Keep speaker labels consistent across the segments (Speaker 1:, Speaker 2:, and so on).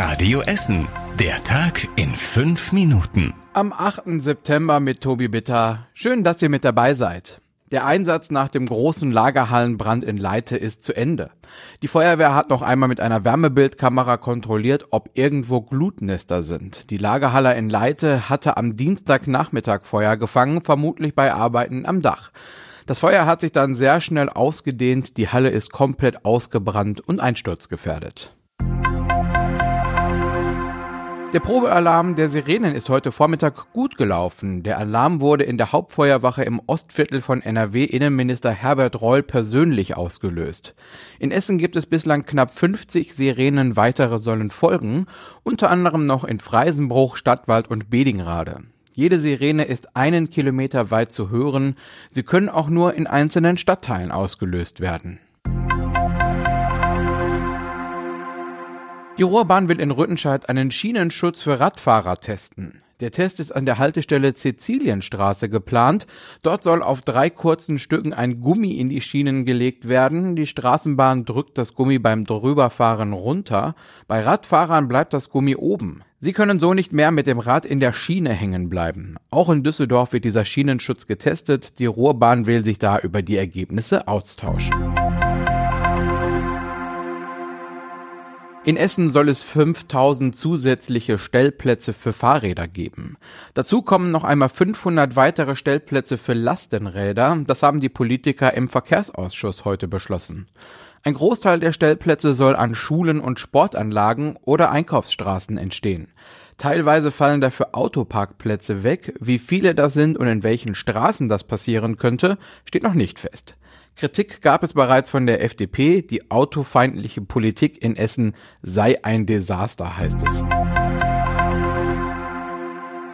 Speaker 1: Radio Essen. Der Tag in fünf Minuten.
Speaker 2: Am 8. September mit Tobi Bitter. Schön, dass ihr mit dabei seid. Der Einsatz nach dem großen Lagerhallenbrand in Leite ist zu Ende. Die Feuerwehr hat noch einmal mit einer Wärmebildkamera kontrolliert, ob irgendwo Glutnester sind. Die Lagerhalle in Leite hatte am Dienstagnachmittag Feuer gefangen, vermutlich bei Arbeiten am Dach. Das Feuer hat sich dann sehr schnell ausgedehnt, die Halle ist komplett ausgebrannt und einsturzgefährdet. Der Probealarm der Sirenen ist heute Vormittag gut gelaufen. Der Alarm wurde in der Hauptfeuerwache im Ostviertel von NRW Innenminister Herbert Reul persönlich ausgelöst. In Essen gibt es bislang knapp 50 Sirenen, weitere sollen folgen, unter anderem noch in Freisenbruch, Stadtwald und Bedingrade. Jede Sirene ist einen Kilometer weit zu hören. Sie können auch nur in einzelnen Stadtteilen ausgelöst werden. Die Ruhrbahn will in Rüttenscheid einen Schienenschutz für Radfahrer testen. Der Test ist an der Haltestelle Sizilienstraße geplant. Dort soll auf drei kurzen Stücken ein Gummi in die Schienen gelegt werden. Die Straßenbahn drückt das Gummi beim Drüberfahren runter. Bei Radfahrern bleibt das Gummi oben. Sie können so nicht mehr mit dem Rad in der Schiene hängen bleiben. Auch in Düsseldorf wird dieser Schienenschutz getestet. Die Ruhrbahn will sich da über die Ergebnisse austauschen. In Essen soll es 5000 zusätzliche Stellplätze für Fahrräder geben. Dazu kommen noch einmal 500 weitere Stellplätze für Lastenräder. Das haben die Politiker im Verkehrsausschuss heute beschlossen. Ein Großteil der Stellplätze soll an Schulen und Sportanlagen oder Einkaufsstraßen entstehen. Teilweise fallen dafür Autoparkplätze weg. Wie viele das sind und in welchen Straßen das passieren könnte, steht noch nicht fest. Kritik gab es bereits von der FDP. Die autofeindliche Politik in Essen sei ein Desaster, heißt es.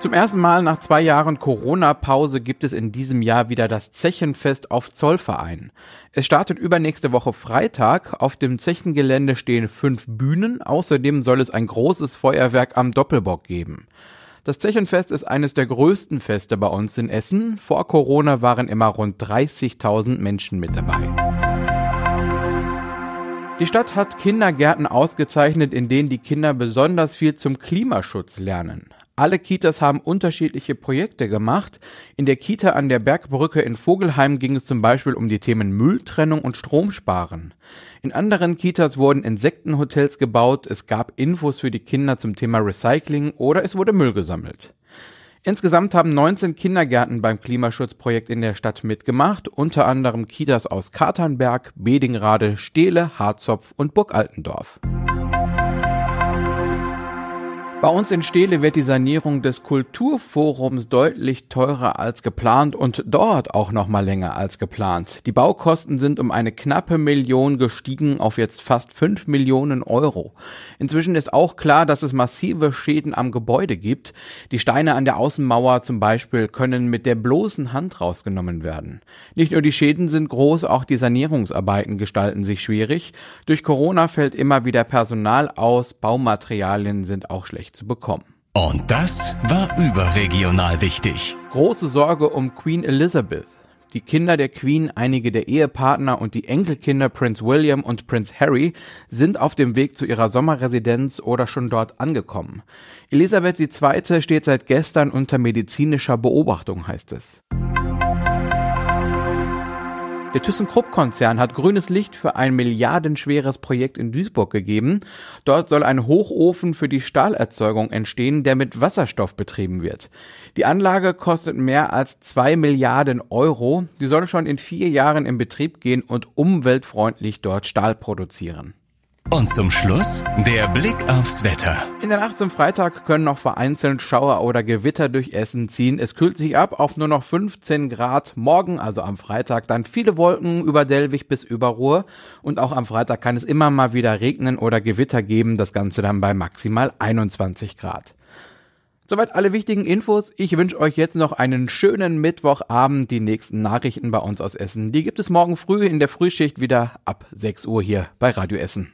Speaker 2: Zum ersten Mal nach zwei Jahren Corona-Pause gibt es in diesem Jahr wieder das Zechenfest auf Zollverein. Es startet übernächste Woche Freitag. Auf dem Zechengelände stehen fünf Bühnen. Außerdem soll es ein großes Feuerwerk am Doppelbock geben. Das Zechenfest ist eines der größten Feste bei uns in Essen. Vor Corona waren immer rund 30.000 Menschen mit dabei. Die Stadt hat Kindergärten ausgezeichnet, in denen die Kinder besonders viel zum Klimaschutz lernen. Alle Kitas haben unterschiedliche Projekte gemacht. In der Kita an der Bergbrücke in Vogelheim ging es zum Beispiel um die Themen Mülltrennung und Stromsparen. In anderen Kitas wurden Insektenhotels gebaut, es gab Infos für die Kinder zum Thema Recycling oder es wurde Müll gesammelt. Insgesamt haben 19 Kindergärten beim Klimaschutzprojekt in der Stadt mitgemacht, unter anderem Kitas aus Katernberg, Bedingrade, Stehle, Harzopf und Burg Altendorf. Bei uns in Steele wird die Sanierung des Kulturforums deutlich teurer als geplant und dort auch noch mal länger als geplant. Die Baukosten sind um eine knappe Million gestiegen auf jetzt fast fünf Millionen Euro. Inzwischen ist auch klar, dass es massive Schäden am Gebäude gibt. Die Steine an der Außenmauer zum Beispiel können mit der bloßen Hand rausgenommen werden. Nicht nur die Schäden sind groß, auch die Sanierungsarbeiten gestalten sich schwierig. Durch Corona fällt immer wieder Personal aus, Baumaterialien sind auch schlecht zu bekommen.
Speaker 1: Und das war überregional wichtig.
Speaker 2: Große Sorge um Queen Elizabeth. Die Kinder der Queen, einige der Ehepartner und die Enkelkinder Prince William und Prince Harry sind auf dem Weg zu ihrer Sommerresidenz oder schon dort angekommen. Elisabeth II. steht seit gestern unter medizinischer Beobachtung, heißt es. Der ThyssenKrupp-Konzern hat grünes Licht für ein milliardenschweres Projekt in Duisburg gegeben. Dort soll ein Hochofen für die Stahlerzeugung entstehen, der mit Wasserstoff betrieben wird. Die Anlage kostet mehr als zwei Milliarden Euro. Die soll schon in vier Jahren in Betrieb gehen und umweltfreundlich dort Stahl produzieren.
Speaker 1: Und zum Schluss der Blick aufs Wetter.
Speaker 2: In der Nacht zum Freitag können noch vereinzelt Schauer oder Gewitter durch Essen ziehen. Es kühlt sich ab auf nur noch 15 Grad. Morgen, also am Freitag, dann viele Wolken über Delwig bis über Ruhr. Und auch am Freitag kann es immer mal wieder regnen oder Gewitter geben. Das Ganze dann bei maximal 21 Grad. Soweit alle wichtigen Infos. Ich wünsche euch jetzt noch einen schönen Mittwochabend. Die nächsten Nachrichten bei uns aus Essen, die gibt es morgen früh in der Frühschicht wieder ab 6 Uhr hier bei Radio Essen.